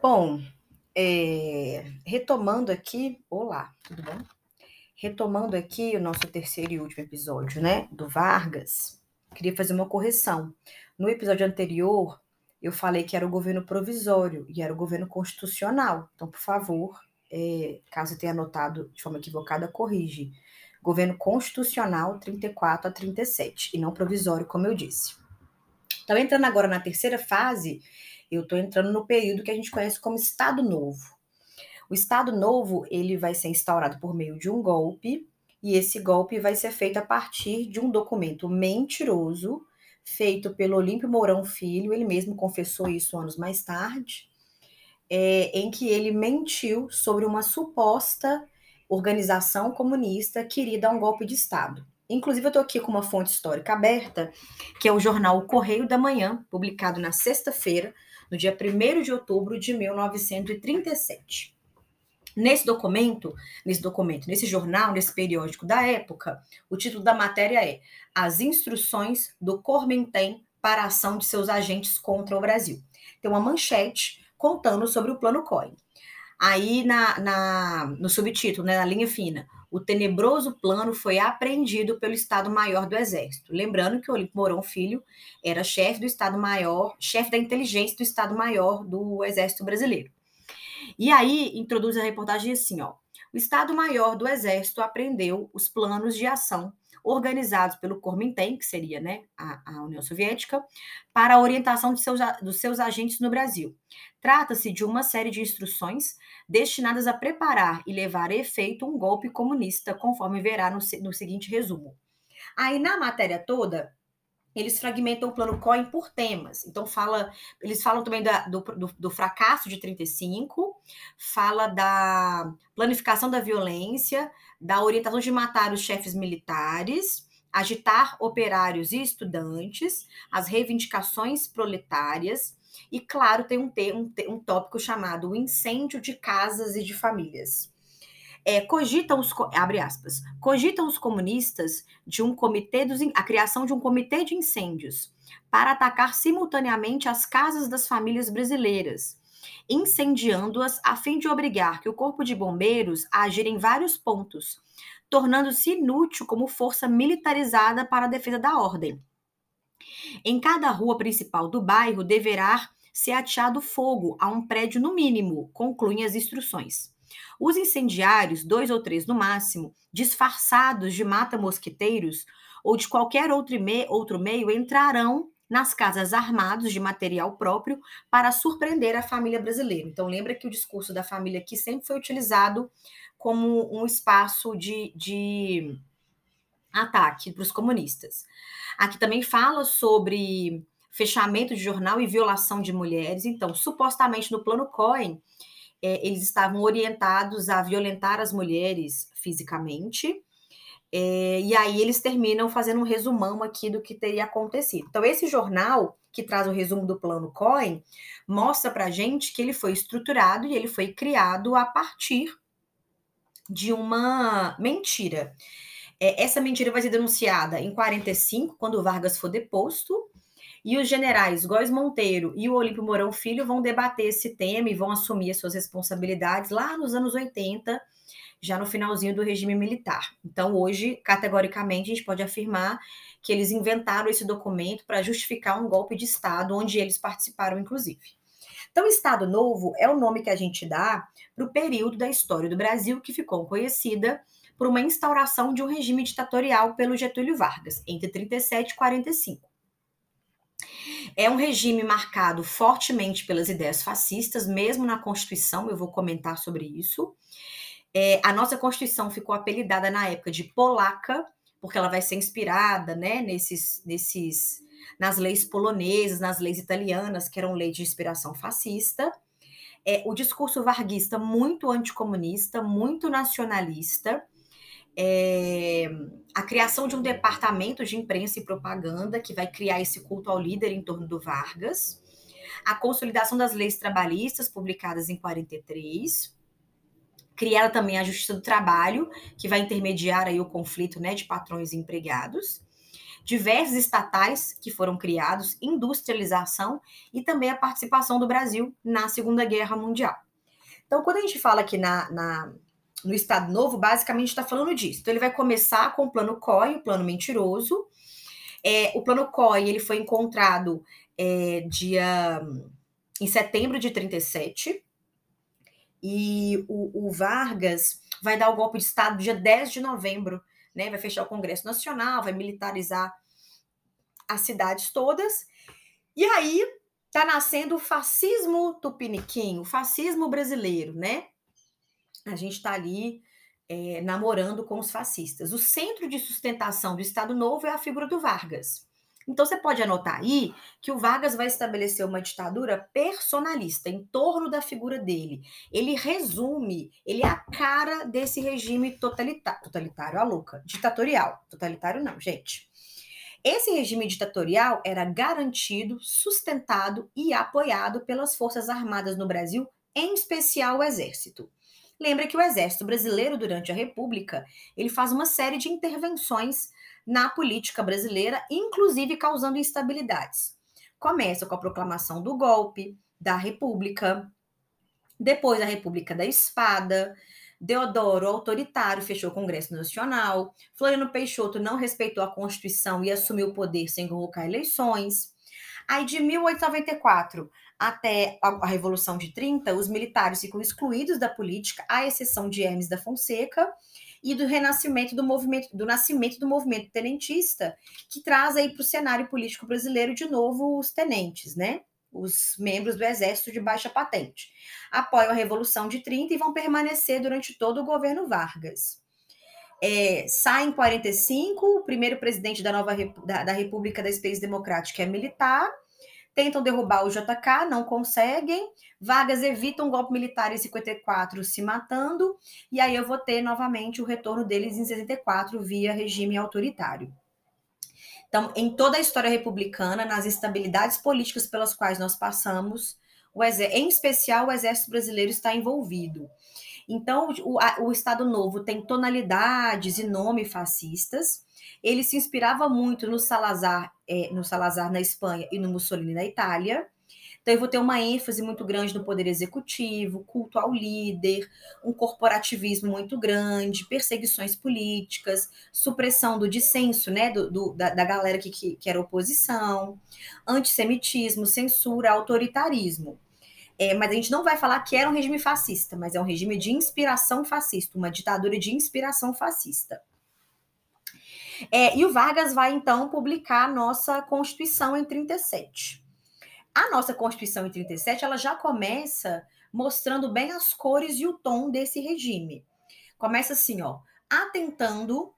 Bom, é, retomando aqui, olá, tudo bom? Retomando aqui o nosso terceiro e último episódio, né, do Vargas, queria fazer uma correção. No episódio anterior, eu falei que era o governo provisório e era o governo constitucional. Então, por favor, é, caso tenha anotado de forma equivocada, corrige. Governo constitucional 34 a 37, e não provisório, como eu disse. Então, entrando agora na terceira fase, eu estou entrando no período que a gente conhece como Estado Novo. O Estado Novo ele vai ser instaurado por meio de um golpe, e esse golpe vai ser feito a partir de um documento mentiroso feito pelo Olímpio Mourão Filho, ele mesmo confessou isso anos mais tarde, é, em que ele mentiu sobre uma suposta organização comunista que iria dar um golpe de Estado. Inclusive, eu estou aqui com uma fonte histórica aberta, que é o jornal Correio da Manhã, publicado na sexta-feira, no dia 1 de outubro de 1937. Nesse documento, nesse documento, nesse jornal, nesse periódico da época, o título da matéria é As instruções do Cormentem para a ação de seus agentes contra o Brasil. Tem uma manchete contando sobre o plano COI. Aí na, na, no subtítulo, né, na linha fina, o tenebroso plano foi apreendido pelo Estado-Maior do Exército. Lembrando que Olímpio Mourão Filho era chefe do Estado-Maior, chefe da inteligência do Estado-Maior do Exército Brasileiro. E aí introduz a reportagem assim, ó. O Estado-Maior do Exército apreendeu os planos de ação organizados pelo Corminten, que seria né, a, a, União Soviética, para a orientação seus, dos seus agentes no Brasil. Trata-se de uma série de instruções destinadas a preparar e levar a efeito um golpe comunista, conforme verá no, no seguinte resumo. Aí, na matéria toda, eles fragmentam o plano COIN por temas. Então, fala, eles falam também da, do, do, do, fracasso de 35, fala da planificação da violência, da orientação de matar os chefes militares, agitar operários e estudantes, as reivindicações proletárias, e, claro, tem um, um, um tópico chamado o incêndio de casas e de famílias é, cogitam os abre aspas, cogitam os comunistas de um comitê dos, a criação de um comitê de incêndios para atacar simultaneamente as casas das famílias brasileiras, incendiando-as a fim de obrigar que o corpo de bombeiros a agir em vários pontos, tornando-se inútil como força militarizada para a defesa da ordem. Em cada rua principal do bairro deverá ser ateado fogo a um prédio no mínimo, concluem as instruções. Os incendiários, dois ou três no máximo, disfarçados de mata-mosquiteiros ou de qualquer outro, me outro meio, entrarão nas casas armados de material próprio para surpreender a família brasileira. Então, lembra que o discurso da família aqui sempre foi utilizado como um espaço de, de ataque para os comunistas. Aqui também fala sobre fechamento de jornal e violação de mulheres. Então, supostamente no plano Cohen, é, eles estavam orientados a violentar as mulheres fisicamente. É, e aí eles terminam fazendo um resumão aqui do que teria acontecido. Então, esse jornal, que traz o resumo do plano Cohen, mostra para gente que ele foi estruturado e ele foi criado a partir de uma mentira. É, essa mentira vai ser denunciada em 45, quando Vargas for deposto, e os generais Góes Monteiro e o Olímpio Mourão Filho vão debater esse tema e vão assumir as suas responsabilidades lá nos anos 80, já no finalzinho do regime militar. Então, hoje, categoricamente, a gente pode afirmar que eles inventaram esse documento para justificar um golpe de Estado, onde eles participaram, inclusive. Então, Estado Novo é o nome que a gente dá para o período da história do Brasil que ficou conhecida por uma instauração de um regime ditatorial pelo Getúlio Vargas, entre 37 e 45. É um regime marcado fortemente pelas ideias fascistas, mesmo na Constituição, eu vou comentar sobre isso. É, a nossa Constituição ficou apelidada na época de polaca, porque ela vai ser inspirada né, nesses, nesses, nas leis polonesas, nas leis italianas, que eram leis de inspiração fascista. É, o discurso varguista muito anticomunista, muito nacionalista, é, a criação de um departamento de imprensa e propaganda que vai criar esse culto ao líder em torno do Vargas, a consolidação das leis trabalhistas publicadas em 43, criada também a Justiça do Trabalho, que vai intermediar aí o conflito né, de patrões e empregados, diversos estatais que foram criados, industrialização e também a participação do Brasil na Segunda Guerra Mundial. Então, quando a gente fala aqui na, na no Estado Novo, basicamente está falando disso. Então, ele vai começar com o plano COI, o plano mentiroso. É, o plano COI ele foi encontrado é, dia em setembro de 37. E o, o, Vargas vai dar o golpe de Estado dia 10 de novembro, né? Vai fechar o Congresso Nacional, vai militarizar as cidades todas. E aí tá nascendo o fascismo tupiniquim, o fascismo brasileiro, né? A gente está ali é, namorando com os fascistas. O centro de sustentação do Estado Novo é a figura do Vargas. Então você pode anotar aí que o Vargas vai estabelecer uma ditadura personalista em torno da figura dele. Ele resume, ele é a cara desse regime totalitário, totalitário, a louca, ditatorial. Totalitário não, gente. Esse regime ditatorial era garantido, sustentado e apoiado pelas Forças Armadas no Brasil, em especial o Exército. Lembra que o Exército Brasileiro, durante a República, ele faz uma série de intervenções na política brasileira, inclusive causando instabilidades. Começa com a proclamação do golpe, da República, depois a República da Espada, Deodoro, autoritário, fechou o Congresso Nacional, Floriano Peixoto não respeitou a Constituição e assumiu o poder sem convocar eleições. Aí, de 1894 até a Revolução de 30, os militares ficam excluídos da política, à exceção de Hermes da Fonseca, e do renascimento do movimento, do nascimento do movimento tenentista, que traz aí para o cenário político brasileiro de novo os tenentes, né? Os membros do exército de baixa patente. Apoiam a Revolução de 30 e vão permanecer durante todo o governo Vargas. É, sai em 45, o primeiro presidente da nova da, da República da Espécie Democrática é militar, tentam derrubar o JK, não conseguem. Vargas evita um golpe militar em 54, se matando. E aí eu vou ter novamente o retorno deles em 64 via regime autoritário. Então, em toda a história republicana, nas instabilidades políticas pelas quais nós passamos, o em especial o Exército Brasileiro está envolvido. Então, o, a, o Estado Novo tem tonalidades e nome fascistas, ele se inspirava muito no Salazar, é, no Salazar na Espanha e no Mussolini na Itália. Então, eu vou ter uma ênfase muito grande no poder executivo, culto ao líder, um corporativismo muito grande, perseguições políticas, supressão do dissenso, né, do, do da, da, galera que, que, que, era oposição, antissemitismo, censura, autoritarismo. É, mas a gente não vai falar que era um regime fascista, mas é um regime de inspiração fascista, uma ditadura de inspiração fascista. É, e o Vargas vai, então, publicar a nossa Constituição em 37. A nossa Constituição em 37, ela já começa mostrando bem as cores e o tom desse regime. Começa assim, ó, atentando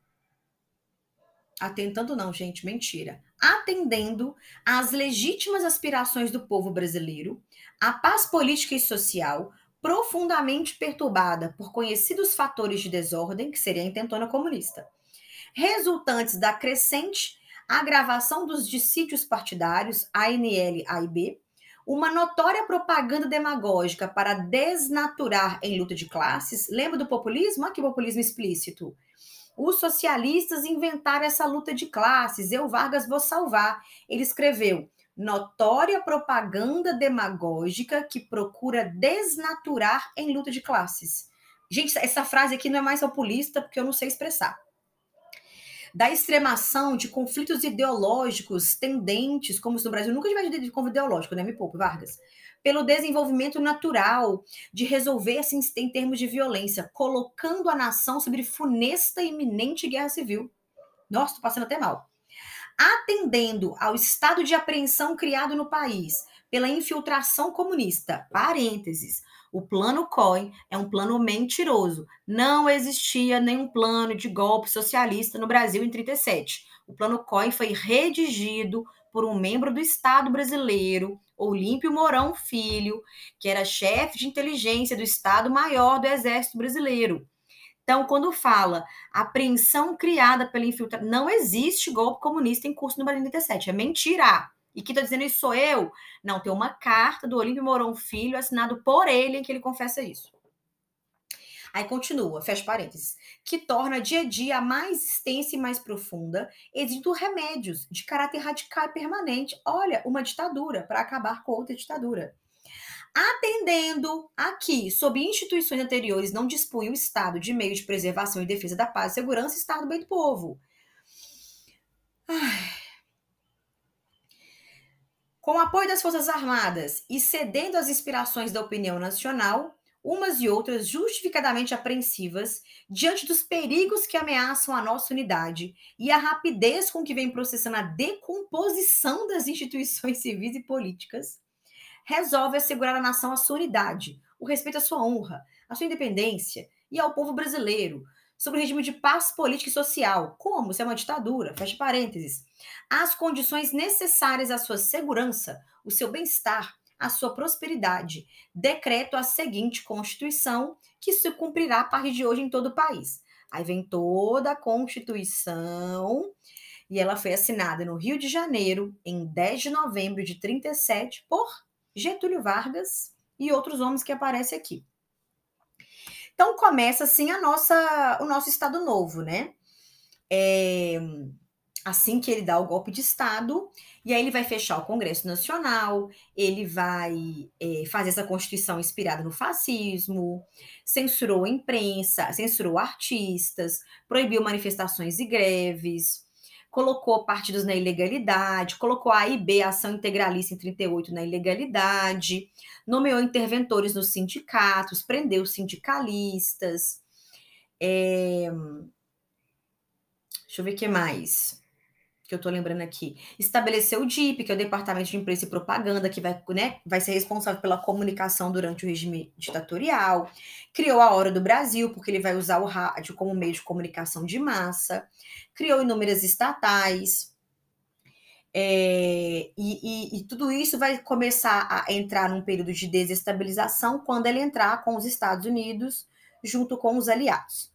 atentando não, gente, mentira. Atendendo às legítimas aspirações do povo brasileiro, a paz política e social profundamente perturbada por conhecidos fatores de desordem, que seria a intentona comunista resultantes da crescente agravação dos dissídios partidários, ANL, A e B, uma notória propaganda demagógica para desnaturar em luta de classes. Lembra do populismo? Aqui o populismo explícito. Os socialistas inventaram essa luta de classes. Eu, Vargas, vou salvar. Ele escreveu: notória propaganda demagógica que procura desnaturar em luta de classes. Gente, essa frase aqui não é mais populista porque eu não sei expressar da extremação de conflitos ideológicos tendentes, como no Brasil nunca tivemos de conflito ideológico, né? Me poupe, Vargas. Pelo desenvolvimento natural de resolver-se em termos de violência, colocando a nação sobre funesta e iminente guerra civil. Nossa, tô passando até mal. Atendendo ao estado de apreensão criado no país pela infiltração comunista, parênteses, o plano COI é um plano mentiroso. Não existia nenhum plano de golpe socialista no Brasil em 37. O plano COI foi redigido por um membro do Estado brasileiro, Olímpio Mourão Filho, que era chefe de inteligência do Estado-Maior do Exército Brasileiro. Então, quando fala apreensão criada pela infiltração, não existe golpe comunista em curso no Brasil em 37, é mentira. E quem está dizendo isso sou eu? Não, tem uma carta do Olímpio Mourão Filho assinado por ele em que ele confessa isso. Aí continua, fecha parênteses, que torna dia a dia mais extensa e mais profunda, exigindo remédios de caráter radical e permanente. Olha, uma ditadura para acabar com outra ditadura. Atendendo aqui, sob instituições anteriores, não dispunha o Estado de meio de preservação e defesa da paz e segurança, Estado bem do povo. Ai. Com o apoio das Forças Armadas e cedendo às inspirações da opinião nacional, umas e outras justificadamente apreensivas diante dos perigos que ameaçam a nossa unidade e a rapidez com que vem processando a decomposição das instituições civis e políticas, resolve assegurar à nação a sua unidade, o respeito à sua honra, à sua independência e ao povo brasileiro, sobre o regime de paz política e social, como se é uma ditadura, fecha parênteses, as condições necessárias à sua segurança, o seu bem-estar, a sua prosperidade. Decreto a seguinte Constituição, que se cumprirá a partir de hoje em todo o país. Aí vem toda a Constituição, e ela foi assinada no Rio de Janeiro, em 10 de novembro de 37, por Getúlio Vargas e outros homens que aparecem aqui. Então começa assim a nossa, o nosso Estado Novo, né? É, assim que ele dá o golpe de Estado, e aí ele vai fechar o Congresso Nacional, ele vai é, fazer essa Constituição inspirada no fascismo, censurou a imprensa, censurou artistas, proibiu manifestações e greves, colocou partidos na ilegalidade, colocou a AIB, Ação Integralista em 38, na ilegalidade, nomeou interventores nos sindicatos, prendeu sindicalistas. É... Deixa eu ver o que mais que eu estou lembrando aqui, estabeleceu o DIP, que é o Departamento de Imprensa e Propaganda, que vai, né, vai ser responsável pela comunicação durante o regime ditatorial, criou a Hora do Brasil, porque ele vai usar o rádio como meio de comunicação de massa, criou inúmeras estatais, é, e, e, e, tudo isso vai começar a entrar num período de desestabilização quando ele entrar com os Estados Unidos junto com os aliados.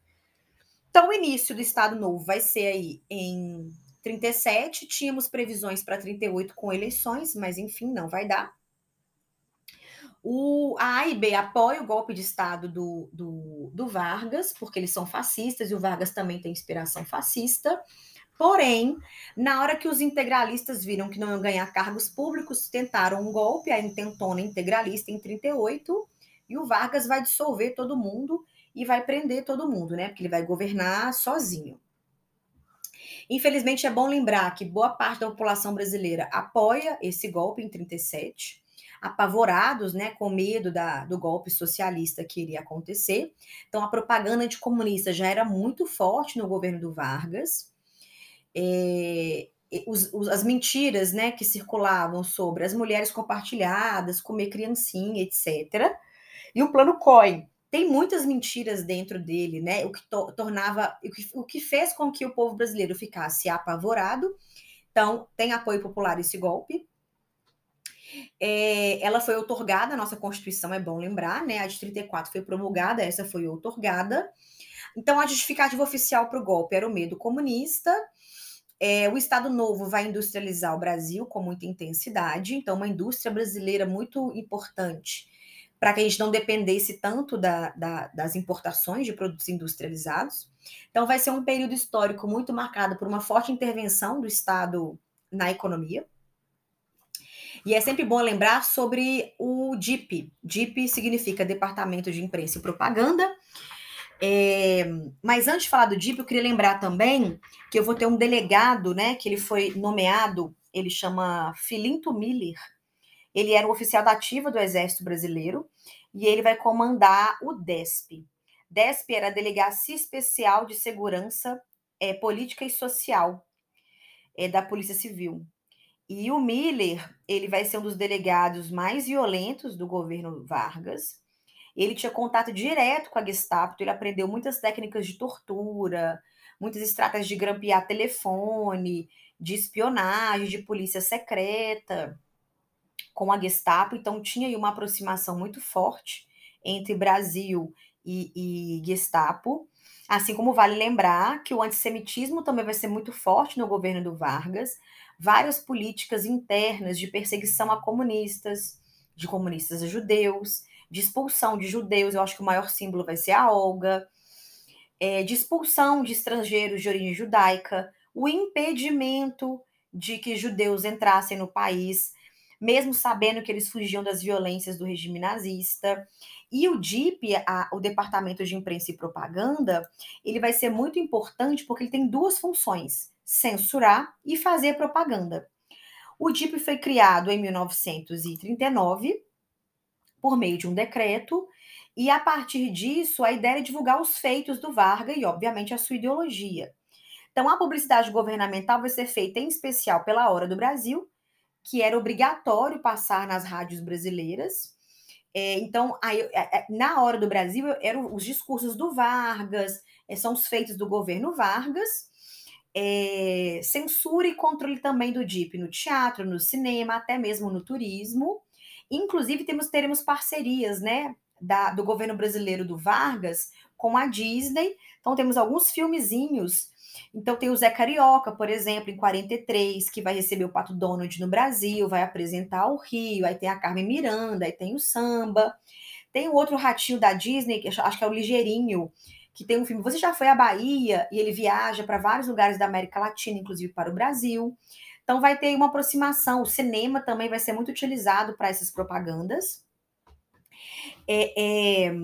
Então, o início do Estado Novo vai ser aí em 37, tínhamos previsões para 38 com eleições, mas enfim, não vai dar. O, a A e B apoia o golpe de Estado do, do, do Vargas, porque eles são fascistas e o Vargas também tem inspiração fascista. Porém, na hora que os integralistas viram que não iam ganhar cargos públicos, tentaram um golpe, a intentona integralista em 38, e o Vargas vai dissolver todo mundo e vai prender todo mundo, né? Porque ele vai governar sozinho. Infelizmente, é bom lembrar que boa parte da população brasileira apoia esse golpe em 37, apavorados, né, com medo da, do golpe socialista que iria acontecer. Então, a propaganda anticomunista já era muito forte no governo do Vargas. É, os, os, as mentiras né, que circulavam sobre as mulheres compartilhadas, comer criancinha, etc. E o plano COI, tem muitas mentiras dentro dele, né? O que to tornava, o que, o que fez com que o povo brasileiro ficasse apavorado. Então, tem apoio popular esse golpe. É, ela foi otorgada, a nossa Constituição é bom lembrar, né? A de 34 foi promulgada, essa foi otorgada. Então, a justificativa oficial para o golpe era o medo comunista. É, o Estado Novo vai industrializar o Brasil com muita intensidade, então, uma indústria brasileira muito importante para que a gente não dependesse tanto da, da, das importações de produtos industrializados. Então, vai ser um período histórico muito marcado por uma forte intervenção do Estado na economia. E é sempre bom lembrar sobre o DIP. DIP significa Departamento de Imprensa e Propaganda. É, mas antes de falar do DIP, eu queria lembrar também que eu vou ter um delegado, né, que ele foi nomeado, ele chama Filinto Miller, ele era um oficial da ativa do Exército Brasileiro e ele vai comandar o DESP. DESP era a Delegacia Especial de Segurança é, Política e Social é, da Polícia Civil. E o Miller, ele vai ser um dos delegados mais violentos do governo Vargas. Ele tinha contato direto com a Gestapo, ele aprendeu muitas técnicas de tortura, muitas estratégias de grampear telefone, de espionagem, de polícia secreta com a Gestapo, então tinha aí uma aproximação muito forte entre Brasil e, e Gestapo. Assim como vale lembrar que o antissemitismo também vai ser muito forte no governo do Vargas, várias políticas internas de perseguição a comunistas, de comunistas a judeus, de expulsão de judeus, eu acho que o maior símbolo vai ser a Olga, é, de expulsão de estrangeiros de origem judaica, o impedimento de que judeus entrassem no país, mesmo sabendo que eles fugiam das violências do regime nazista. E o DIP, a, o Departamento de Imprensa e Propaganda, ele vai ser muito importante porque ele tem duas funções: censurar e fazer propaganda. O DIP foi criado em 1939 por meio de um decreto, e a partir disso, a ideia é divulgar os feitos do Vargas e, obviamente, a sua ideologia. Então, a publicidade governamental vai ser feita em especial pela Hora do Brasil, que era obrigatório passar nas rádios brasileiras. É, então, aí, é, é, na Hora do Brasil, eram os discursos do Vargas, é, são os feitos do governo Vargas, é, censura e controle também do DIP no teatro, no cinema, até mesmo no turismo. Inclusive, temos, teremos parcerias, né, da, do governo brasileiro do Vargas com a Disney. Então, temos alguns filmezinhos. Então, tem o Zé Carioca, por exemplo, em 43, que vai receber o Pato Donald no Brasil, vai apresentar o Rio. Aí tem a Carmen Miranda, aí tem o samba. Tem o outro ratinho da Disney, que acho que é o Ligeirinho, que tem um filme. Você já foi à Bahia e ele viaja para vários lugares da América Latina, inclusive para o Brasil. Então vai ter uma aproximação. O cinema também vai ser muito utilizado para essas propagandas. É, é,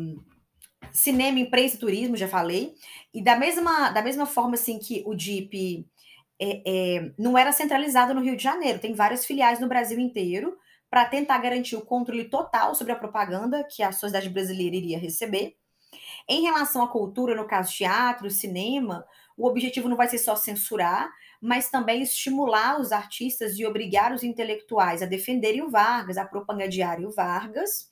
cinema, imprensa e turismo, já falei. E da mesma, da mesma forma assim que o DIP é, é, não era centralizado no Rio de Janeiro, tem várias filiais no Brasil inteiro para tentar garantir o controle total sobre a propaganda que a sociedade brasileira iria receber. Em relação à cultura, no caso teatro, cinema, o objetivo não vai ser só censurar, mas também estimular os artistas e obrigar os intelectuais a defenderem o Vargas, a propagandearem o Vargas.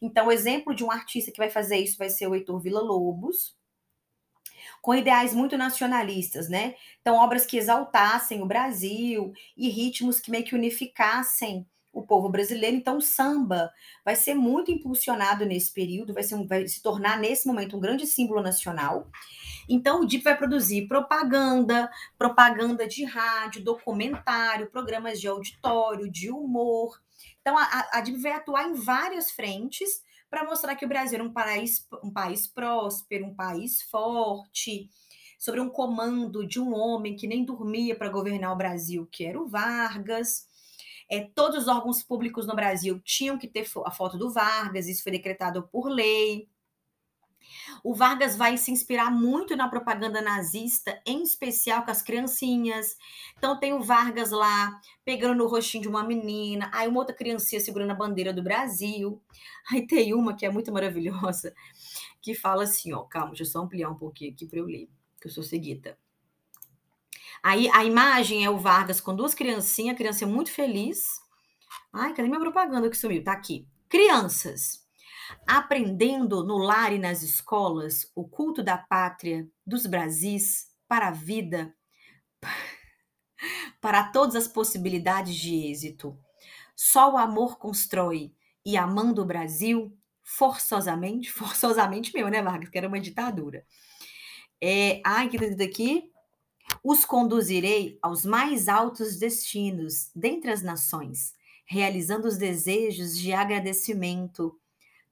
Então, o exemplo de um artista que vai fazer isso vai ser o Heitor Villa-Lobos, com ideais muito nacionalistas, né? Então, obras que exaltassem o Brasil e ritmos que meio que unificassem o povo brasileiro. Então, o samba vai ser muito impulsionado nesse período, vai, um, vai se tornar, nesse momento, um grande símbolo nacional. Então, o DIP vai produzir propaganda, propaganda de rádio, documentário, programas de auditório, de humor. Então, a, a vai atuar em várias frentes para mostrar que o Brasil é um país, um país próspero, um país forte, sobre um comando de um homem que nem dormia para governar o Brasil, que era o Vargas. É, todos os órgãos públicos no Brasil tinham que ter a foto do Vargas, isso foi decretado por lei. O Vargas vai se inspirar muito na propaganda nazista, em especial com as criancinhas. Então tem o Vargas lá pegando no rostinho de uma menina, aí uma outra criancinha segurando a bandeira do Brasil. Aí tem uma que é muito maravilhosa, que fala assim, ó, calma, deixa eu só ampliar um pouquinho aqui para eu ler, que eu sou seguida. Aí a imagem é o Vargas com duas criancinhas, a criança é muito feliz. Ai, cadê minha propaganda que sumiu? Tá aqui. Crianças aprendendo no lar e nas escolas o culto da pátria, dos Brasis, para a vida, para todas as possibilidades de êxito. Só o amor constrói, e amando o Brasil, forçosamente, forçosamente meu, né, Vargas? Que era uma ditadura. É, ai, que aqui os conduzirei aos mais altos destinos dentre as nações, realizando os desejos de agradecimento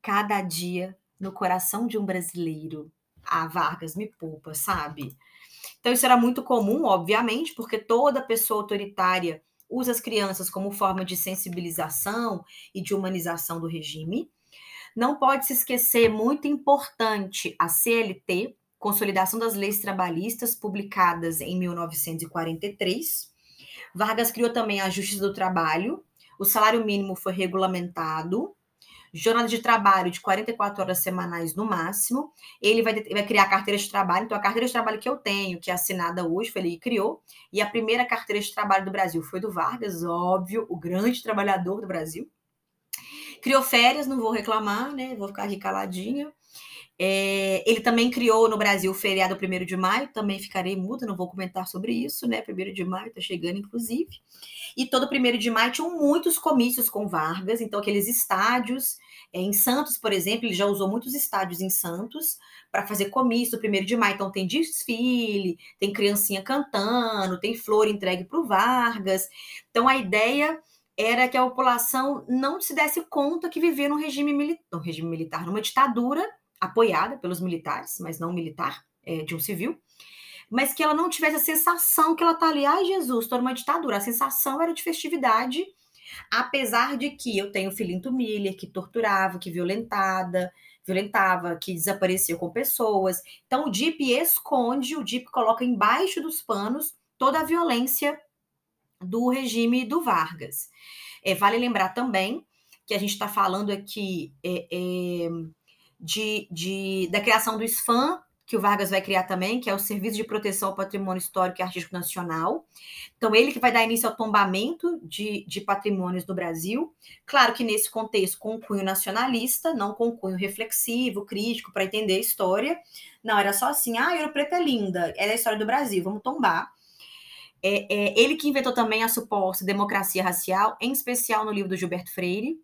cada dia no coração de um brasileiro. A Vargas me poupa, sabe? Então isso era muito comum, obviamente, porque toda pessoa autoritária usa as crianças como forma de sensibilização e de humanização do regime. Não pode se esquecer, muito importante, a CLT, Consolidação das Leis Trabalhistas, publicadas em 1943. Vargas criou também a Justiça do Trabalho, o salário mínimo foi regulamentado, jornada de trabalho de 44 horas semanais no máximo. Ele vai, vai, criar carteira de trabalho. Então, a carteira de trabalho que eu tenho, que é assinada hoje, foi ele que criou. E a primeira carteira de trabalho do Brasil foi do Vargas, óbvio, o grande trabalhador do Brasil. Criou férias, não vou reclamar, né? Vou ficar aqui caladinha. É, ele também criou no Brasil o feriado 1 de maio, também ficarei muda, não vou comentar sobre isso, né? 1 de maio está chegando, inclusive. E todo 1 de maio tinham muitos comícios com Vargas, então aqueles estádios. É, em Santos, por exemplo, ele já usou muitos estádios em Santos para fazer comício do 1 de maio. Então tem desfile, tem criancinha cantando, tem flor entregue para o Vargas. Então a ideia era que a população não se desse conta que vivia num regime, mili num regime militar, numa ditadura apoiada pelos militares, mas não militar, é, de um civil, mas que ela não tivesse a sensação que ela está ali, ai Jesus, estou numa ditadura. A sensação era de festividade, apesar de que eu tenho Filinto Miller, que torturava, que violentada, violentava, que desapareceu com pessoas. Então o DIP esconde, o DIP coloca embaixo dos panos toda a violência do regime do Vargas. É, vale lembrar também que a gente está falando aqui é, é, de, de, da criação do SFAM, que o Vargas vai criar também, que é o Serviço de Proteção ao Patrimônio Histórico e Artístico Nacional. Então, ele que vai dar início ao tombamento de, de patrimônios no Brasil. Claro que nesse contexto, com cunho nacionalista, não com cunho reflexivo, crítico, para entender a história. Não, era só assim, ah, Ouro Preto é linda, é a história do Brasil, vamos tombar. É, é, ele que inventou também a suposta democracia racial, em especial no livro do Gilberto Freire,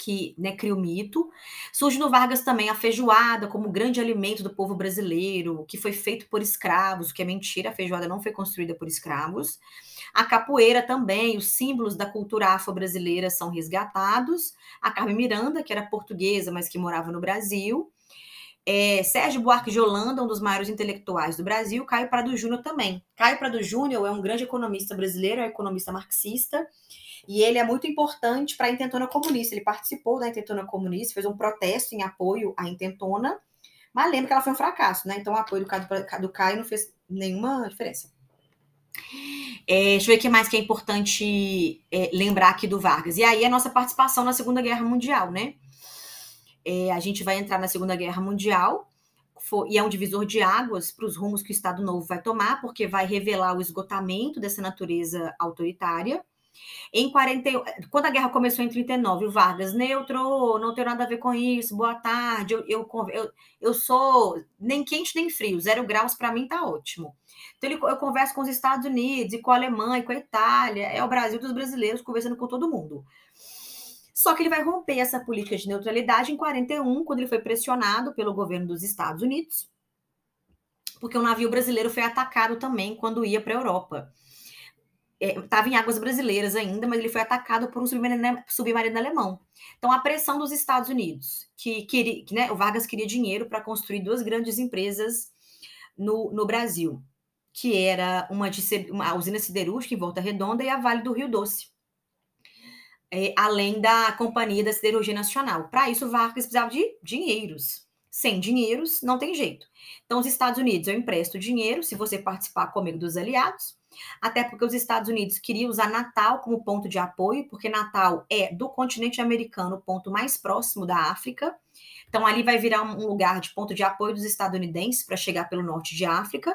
que né, cria o mito. Surge no Vargas também a feijoada como grande alimento do povo brasileiro, que foi feito por escravos, que é mentira, a feijoada não foi construída por escravos. A capoeira também, os símbolos da cultura afro-brasileira são resgatados. A Carmen Miranda, que era portuguesa, mas que morava no Brasil. É, Sérgio Buarque de Holanda, um dos maiores intelectuais do Brasil, Caio Prado Júnior também. Caio Prado Júnior é um grande economista brasileiro, é um economista marxista, e ele é muito importante para a intentona comunista. Ele participou da intentona comunista, fez um protesto em apoio à intentona, mas lembra que ela foi um fracasso, né? Então o apoio do Caio, não fez nenhuma diferença. É, deixa eu ver o que mais que é importante é, lembrar aqui do Vargas. E aí a nossa participação na Segunda Guerra Mundial, né? É, a gente vai entrar na Segunda Guerra Mundial, for, e é um divisor de águas para os rumos que o Estado Novo vai tomar, porque vai revelar o esgotamento dessa natureza autoritária. Em 41, quando a guerra começou em 39, o Vargas, neutro, não tenho nada a ver com isso, boa tarde, eu, eu, eu, eu sou nem quente nem frio, zero graus para mim tá ótimo. Então ele, eu converso com os Estados Unidos, e com a Alemanha, e com a Itália, é o Brasil dos brasileiros conversando com todo mundo. Só que ele vai romper essa política de neutralidade em 41, quando ele foi pressionado pelo governo dos Estados Unidos, porque o navio brasileiro foi atacado também quando ia para a Europa estava é, em águas brasileiras ainda, mas ele foi atacado por um submarino, submarino alemão. Então, a pressão dos Estados Unidos, que, queria, que né, o Vargas queria dinheiro para construir duas grandes empresas no, no Brasil, que era uma, de, uma usina siderúrgica em Volta Redonda e a Vale do Rio Doce. É, além da Companhia da Siderurgia Nacional. Para isso, Vargas precisava de dinheiros. Sem dinheiros, não tem jeito. Então, os Estados Unidos, eu empresto dinheiro se você participar comigo dos aliados, até porque os Estados Unidos queriam usar Natal como ponto de apoio, porque Natal é do continente americano o ponto mais próximo da África. Então, ali vai virar um lugar de ponto de apoio dos estadunidenses para chegar pelo norte de África,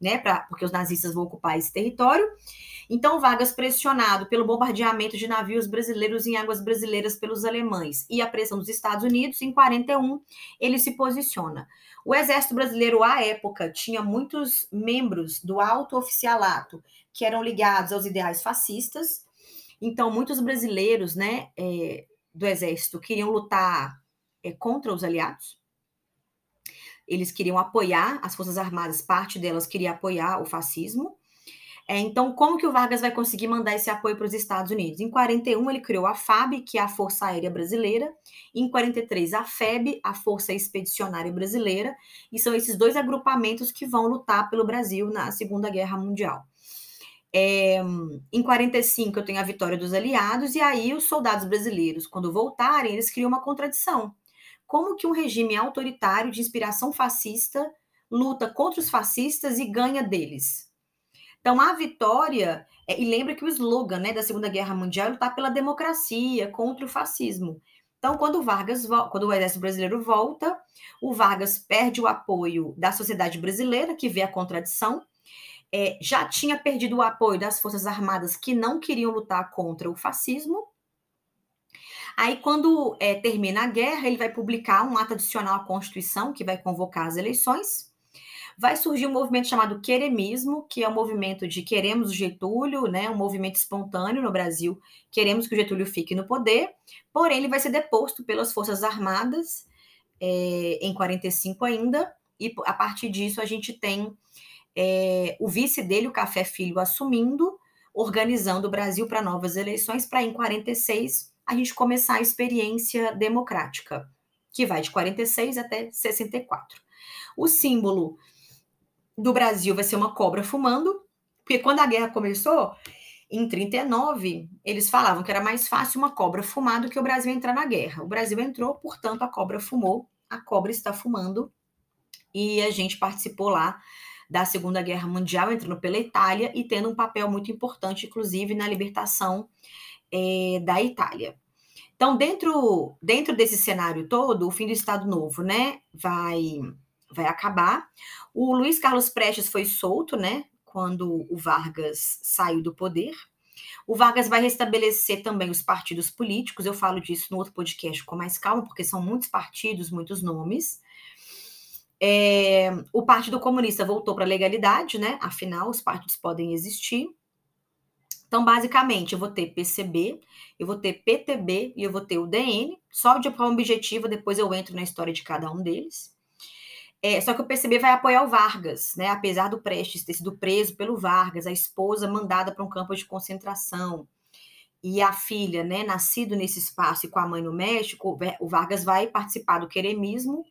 né? Pra, porque os nazistas vão ocupar esse território. Então, Vargas, pressionado pelo bombardeamento de navios brasileiros em águas brasileiras pelos alemães e a pressão dos Estados Unidos, em 41, ele se posiciona. O exército brasileiro, à época, tinha muitos membros do alto oficialato que eram ligados aos ideais fascistas. Então, muitos brasileiros né, é, do exército queriam lutar é, contra os aliados. Eles queriam apoiar as Forças Armadas, parte delas queria apoiar o fascismo. É, então, como que o Vargas vai conseguir mandar esse apoio para os Estados Unidos? Em 41, ele criou a FAB, que é a Força Aérea Brasileira. Em 43, a FEB, a Força Expedicionária Brasileira. E são esses dois agrupamentos que vão lutar pelo Brasil na Segunda Guerra Mundial. É, em 45, eu tenho a vitória dos aliados, e aí os soldados brasileiros, quando voltarem, eles criam uma contradição. Como que um regime autoritário de inspiração fascista luta contra os fascistas e ganha deles? Então, a vitória, é, e lembra que o slogan né, da Segunda Guerra Mundial está pela democracia, contra o fascismo. Então, quando o Vargas, quando o exército brasileiro volta, o Vargas perde o apoio da sociedade brasileira, que vê a contradição, é, já tinha perdido o apoio das Forças Armadas que não queriam lutar contra o fascismo. Aí, quando é, termina a guerra, ele vai publicar um ato adicional à Constituição, que vai convocar as eleições. Vai surgir um movimento chamado queremismo, que é o um movimento de queremos o Getúlio, né, um movimento espontâneo no Brasil, queremos que o Getúlio fique no poder, porém ele vai ser deposto pelas Forças Armadas é, em 45 ainda, e a partir disso a gente tem é, o vice dele, o Café Filho, assumindo, organizando o Brasil para novas eleições, para em 46 a gente começar a experiência democrática, que vai de 46 até 64. O símbolo do Brasil vai ser uma cobra fumando, porque quando a guerra começou, em 39, eles falavam que era mais fácil uma cobra fumar do que o Brasil entrar na guerra. O Brasil entrou, portanto, a cobra fumou, a cobra está fumando, e a gente participou lá da Segunda Guerra Mundial, entrando pela Itália e tendo um papel muito importante, inclusive, na libertação é, da Itália. Então, dentro, dentro desse cenário todo, o fim do Estado Novo, né, vai, vai acabar. O Luiz Carlos Prestes foi solto, né, quando o Vargas saiu do poder. O Vargas vai restabelecer também os partidos políticos, eu falo disso no outro podcast com mais calma, porque são muitos partidos, muitos nomes. É, o Partido Comunista voltou para a legalidade, né? Afinal, os partidos podem existir. Então, basicamente, eu vou ter PCB, eu vou ter PTB e eu vou ter o DN, só de forma objetiva, depois eu entro na história de cada um deles. É, só que o PCB vai apoiar o Vargas, né? Apesar do Prestes ter sido preso pelo Vargas, a esposa mandada para um campo de concentração e a filha, né, nascido nesse espaço e com a mãe no México, o Vargas vai participar do queremismo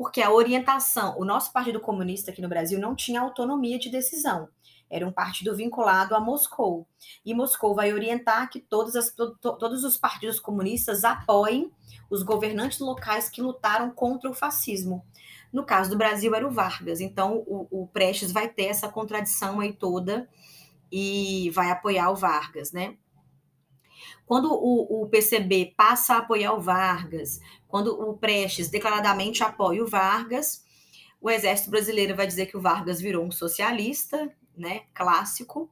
porque a orientação, o nosso Partido Comunista aqui no Brasil não tinha autonomia de decisão. Era um partido vinculado a Moscou. E Moscou vai orientar que todas as, to, todos os partidos comunistas apoiem os governantes locais que lutaram contra o fascismo. No caso do Brasil, era o Vargas. Então, o, o Prestes vai ter essa contradição aí toda e vai apoiar o Vargas, né? Quando o, o, PCB passa a apoiar o Vargas, quando o Prestes declaradamente apoia o Vargas, o Exército Brasileiro vai dizer que o Vargas virou um socialista, né, clássico,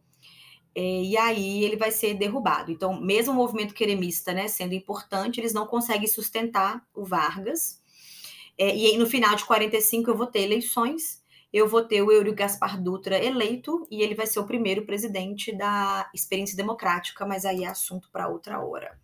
é, e aí ele vai ser derrubado. Então, mesmo o movimento queremista, né, sendo importante, eles não conseguem sustentar o Vargas. É, e aí, no final de 45 eu vou ter eleições, eu vou ter o Eurico Gaspar Dutra eleito e ele vai ser o primeiro presidente da experiência democrática, mas aí é assunto para outra hora.